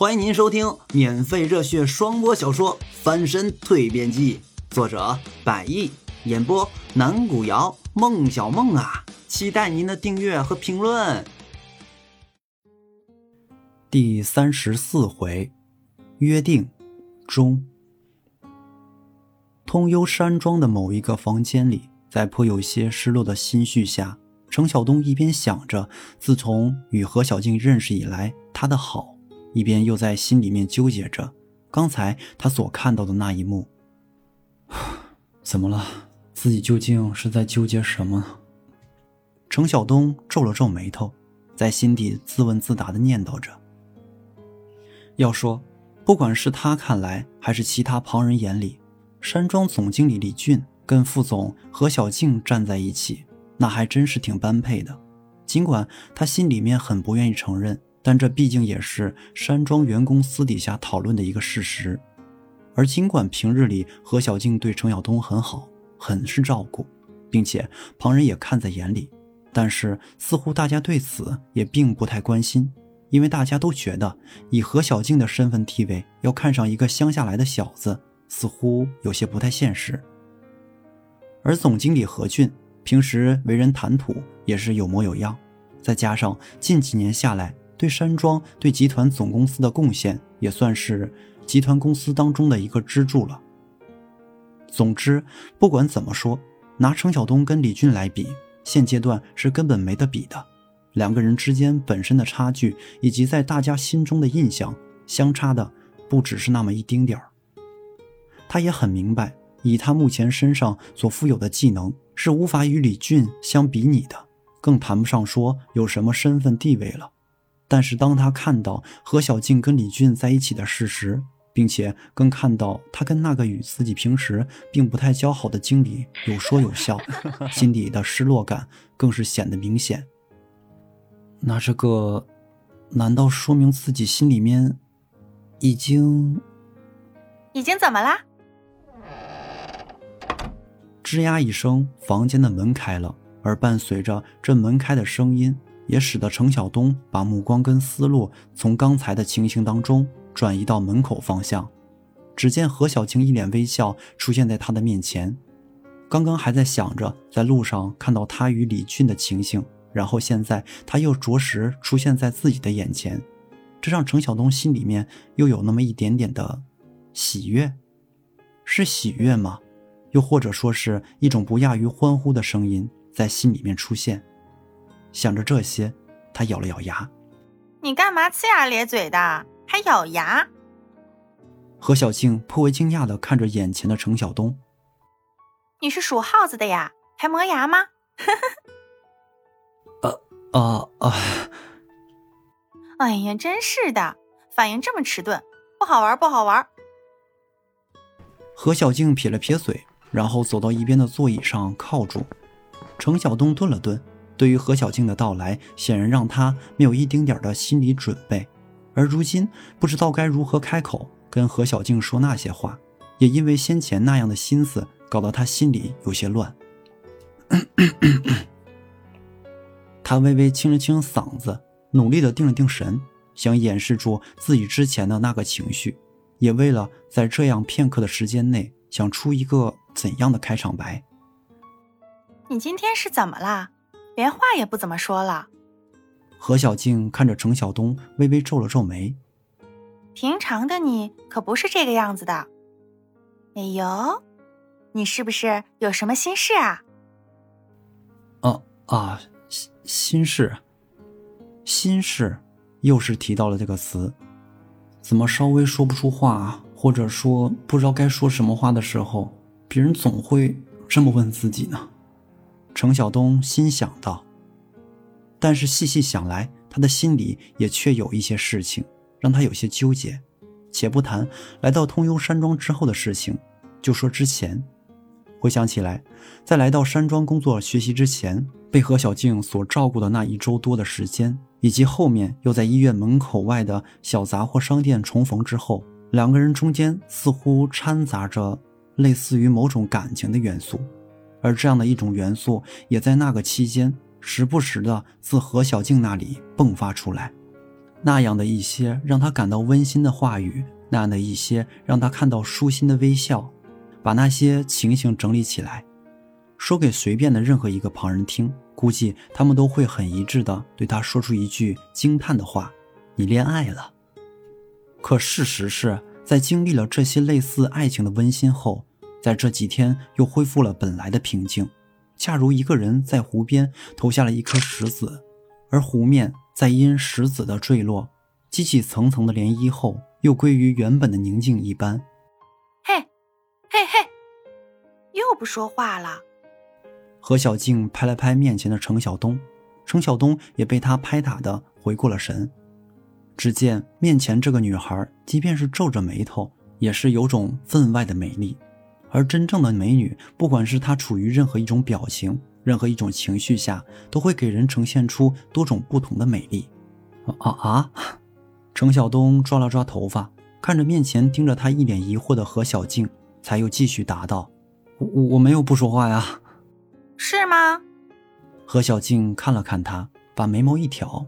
欢迎您收听免费热血双播小说《翻身蜕变记》，作者百亿，演播南古瑶、孟小梦啊，期待您的订阅和评论。第三十四回，约定中。通幽山庄的某一个房间里，在颇有些失落的心绪下，程晓东一边想着自从与何小静认识以来他的好。一边又在心里面纠结着刚才他所看到的那一幕。怎么了？自己究竟是在纠结什么？程晓东皱了皱眉头，在心底自问自答的念叨着。要说，不管是他看来，还是其他旁人眼里，山庄总经理李俊跟副总何小静站在一起，那还真是挺般配的。尽管他心里面很不愿意承认。但这毕竟也是山庄员工私底下讨论的一个事实，而尽管平日里何小静对程晓东很好，很是照顾，并且旁人也看在眼里，但是似乎大家对此也并不太关心，因为大家都觉得以何小静的身份地位，要看上一个乡下来的小子，似乎有些不太现实。而总经理何俊平时为人谈吐，也是有模有样，再加上近几年下来。对山庄、对集团总公司的贡献，也算是集团公司当中的一个支柱了。总之，不管怎么说，拿程晓东跟李俊来比，现阶段是根本没得比的。两个人之间本身的差距，以及在大家心中的印象，相差的不只是那么一丁点儿。他也很明白，以他目前身上所富有的技能，是无法与李俊相比拟的，更谈不上说有什么身份地位了。但是当他看到何小静跟李俊在一起的事实，并且更看到他跟那个与自己平时并不太交好的经理有说有笑，心底的失落感更是显得明显。那这个，难道说明自己心里面已经已经怎么啦？吱呀一声，房间的门开了，而伴随着这门开的声音。也使得程晓东把目光跟思路从刚才的情形当中转移到门口方向。只见何小青一脸微笑出现在他的面前。刚刚还在想着在路上看到他与李俊的情形，然后现在他又着实出现在自己的眼前，这让程晓东心里面又有那么一点点的喜悦。是喜悦吗？又或者说是一种不亚于欢呼的声音在心里面出现？想着这些，他咬了咬牙：“你干嘛呲牙咧嘴的，还咬牙？”何小静颇为惊讶的看着眼前的程晓东：“你是属耗子的呀，还磨牙吗？”“ 呃啊啊！”“哎呀，真是的，反应这么迟钝，不好玩，不好玩。”何小静撇了撇嘴，然后走到一边的座椅上靠住。程晓东顿了顿。对于何小静的到来，显然让他没有一丁点的心理准备，而如今不知道该如何开口跟何小静说那些话，也因为先前那样的心思，搞得他心里有些乱。他微微清了清嗓子，努力的定了定神，想掩饰住自己之前的那个情绪，也为了在这样片刻的时间内，想出一个怎样的开场白。你今天是怎么了？连话也不怎么说了。何小静看着程晓东，微微皱了皱眉。平常的你可不是这个样子的。哎呦，你是不是有什么心事啊？哦啊，心心事，心事，又是提到了这个词。怎么稍微说不出话，或者说不知道该说什么话的时候，别人总会这么问自己呢？程晓东心想到，但是细细想来，他的心里也确有一些事情让他有些纠结。且不谈来到通幽山庄之后的事情，就说之前，回想起来，在来到山庄工作学习之前，被何小静所照顾的那一周多的时间，以及后面又在医院门口外的小杂货商店重逢之后，两个人中间似乎掺杂着类似于某种感情的元素。而这样的一种元素，也在那个期间时不时的自何小静那里迸发出来。那样的一些让他感到温馨的话语，那样的一些让他看到舒心的微笑，把那些情形整理起来，说给随便的任何一个旁人听，估计他们都会很一致的对他说出一句惊叹的话：“你恋爱了。”可事实是在经历了这些类似爱情的温馨后，在这几天又恢复了本来的平静，恰如一个人在湖边投下了一颗石子，而湖面在因石子的坠落激起层层的涟漪后，又归于原本的宁静一般。嘿，嘿嘿，又不说话了。何小静拍了拍面前的程晓东，程晓东也被他拍打的回过了神。只见面前这个女孩，即便是皱着眉头，也是有种分外的美丽。而真正的美女，不管是她处于任何一种表情、任何一种情绪下，都会给人呈现出多种不同的美丽。啊啊！程晓东抓了抓头发，看着面前盯着他一脸疑惑的何小静，才又继续答道：“我我没有不说话呀。”是吗？何小静看了看他，把眉毛一挑。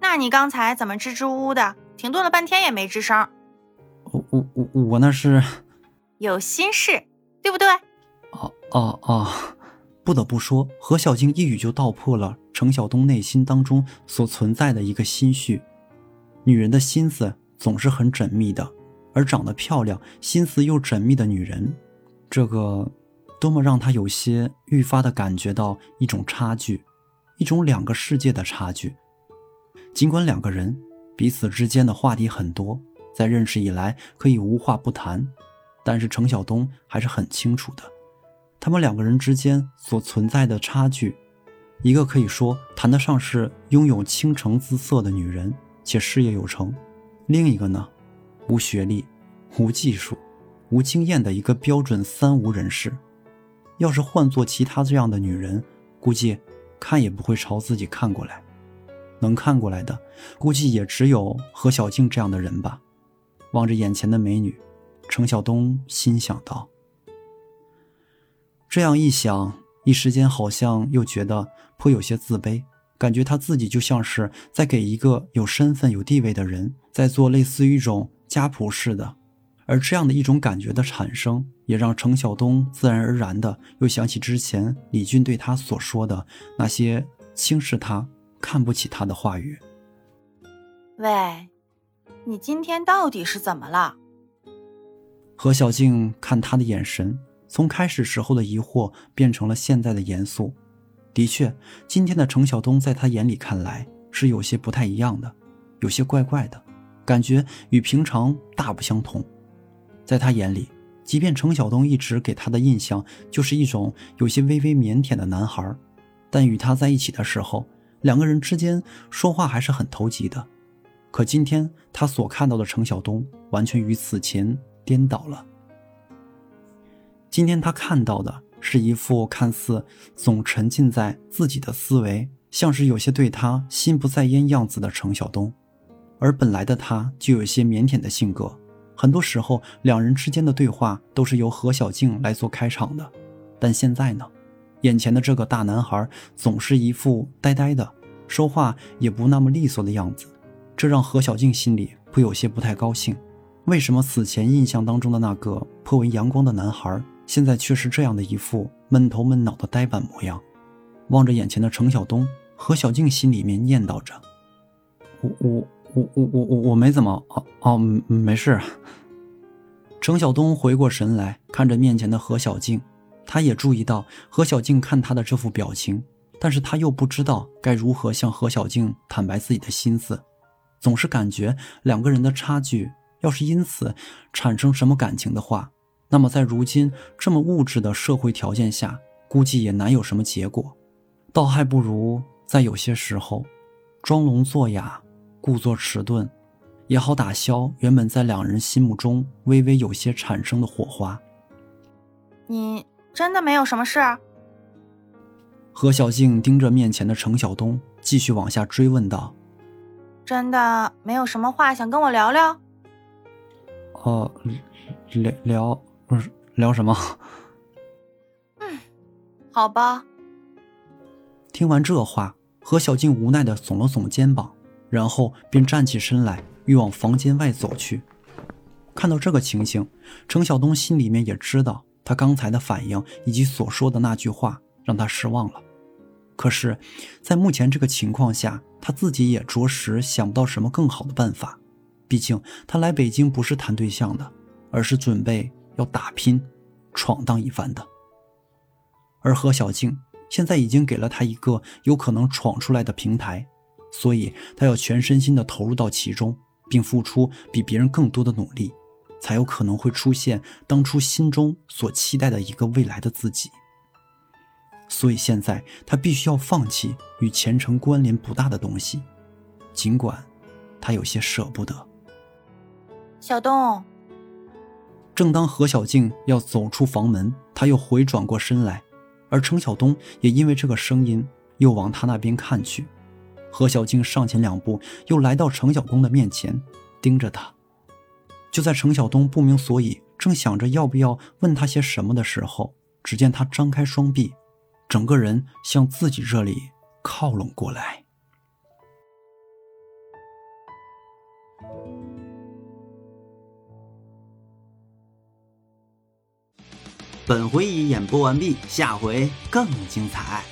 那你刚才怎么支支吾吾的，停顿了半天也没吱声？我我我我那是有心事，对不对？哦哦哦！不得不说，何小静一语就道破了程晓东内心当中所存在的一个心绪。女人的心思总是很缜密的，而长得漂亮、心思又缜密的女人，这个多么让他有些愈发的感觉到一种差距，一种两个世界的差距。尽管两个人彼此之间的话题很多，在认识以来可以无话不谈，但是程晓东还是很清楚的，他们两个人之间所存在的差距，一个可以说谈得上是拥有倾城姿色的女人，且事业有成；另一个呢，无学历、无技术、无经验的一个标准三无人士。要是换做其他这样的女人，估计看也不会朝自己看过来。能看过来的，估计也只有何小静这样的人吧。望着眼前的美女，程晓东心想道：“这样一想，一时间好像又觉得颇有些自卑，感觉他自己就像是在给一个有身份、有地位的人在做类似于一种家仆似的。而这样的一种感觉的产生，也让程晓东自然而然的又想起之前李俊对他所说的那些轻视他。”看不起他的话语。喂，你今天到底是怎么了？何小静看他的眼神，从开始时候的疑惑变成了现在的严肃。的确，今天的程晓东在他眼里看来是有些不太一样的，有些怪怪的，感觉与平常大不相同。在他眼里，即便程晓东一直给他的印象就是一种有些微微腼腆的男孩，但与他在一起的时候。两个人之间说话还是很投机的，可今天他所看到的程晓东完全与此前颠倒了。今天他看到的是一副看似总沉浸在自己的思维，像是有些对他心不在焉样子的程晓东，而本来的他就有些腼腆的性格，很多时候两人之间的对话都是由何小静来做开场的，但现在呢？眼前的这个大男孩总是一副呆呆的，说话也不那么利索的样子，这让何小静心里会有些不太高兴。为什么此前印象当中的那个颇为阳光的男孩，现在却是这样的一副闷头闷脑的呆板模样？望着眼前的程晓东，何小静心里面念叨着：“我我我我我我我没怎么……哦哦，没事。”程晓东回过神来，看着面前的何小静。他也注意到何小静看他的这副表情，但是他又不知道该如何向何小静坦白自己的心思，总是感觉两个人的差距，要是因此产生什么感情的话，那么在如今这么物质的社会条件下，估计也难有什么结果，倒还不如在有些时候，装聋作哑，故作迟钝，也好打消原本在两人心目中微微有些产生的火花。你。真的没有什么事。何小静盯着面前的程晓东，继续往下追问道：“真的没有什么话想跟我聊聊？”“哦，聊聊，聊什么？”“嗯，好吧。”听完这话，何小静无奈的耸了耸肩膀，然后便站起身来，欲往房间外走去。看到这个情形，程晓东心里面也知道，他刚才的反应以及所说的那句话让他失望了。可是，在目前这个情况下，他自己也着实想不到什么更好的办法。毕竟，他来北京不是谈对象的，而是准备要打拼、闯荡一番的。而何小静现在已经给了他一个有可能闯出来的平台。所以，他要全身心的投入到其中，并付出比别人更多的努力，才有可能会出现当初心中所期待的一个未来的自己。所以，现在他必须要放弃与前程关联不大的东西，尽管他有些舍不得。小东。正当何小静要走出房门，他又回转过身来，而程晓东也因为这个声音又往他那边看去。何小静上前两步，又来到程晓东的面前，盯着他。就在程晓东不明所以，正想着要不要问他些什么的时候，只见他张开双臂，整个人向自己这里靠拢过来。本回已演播完毕，下回更精彩。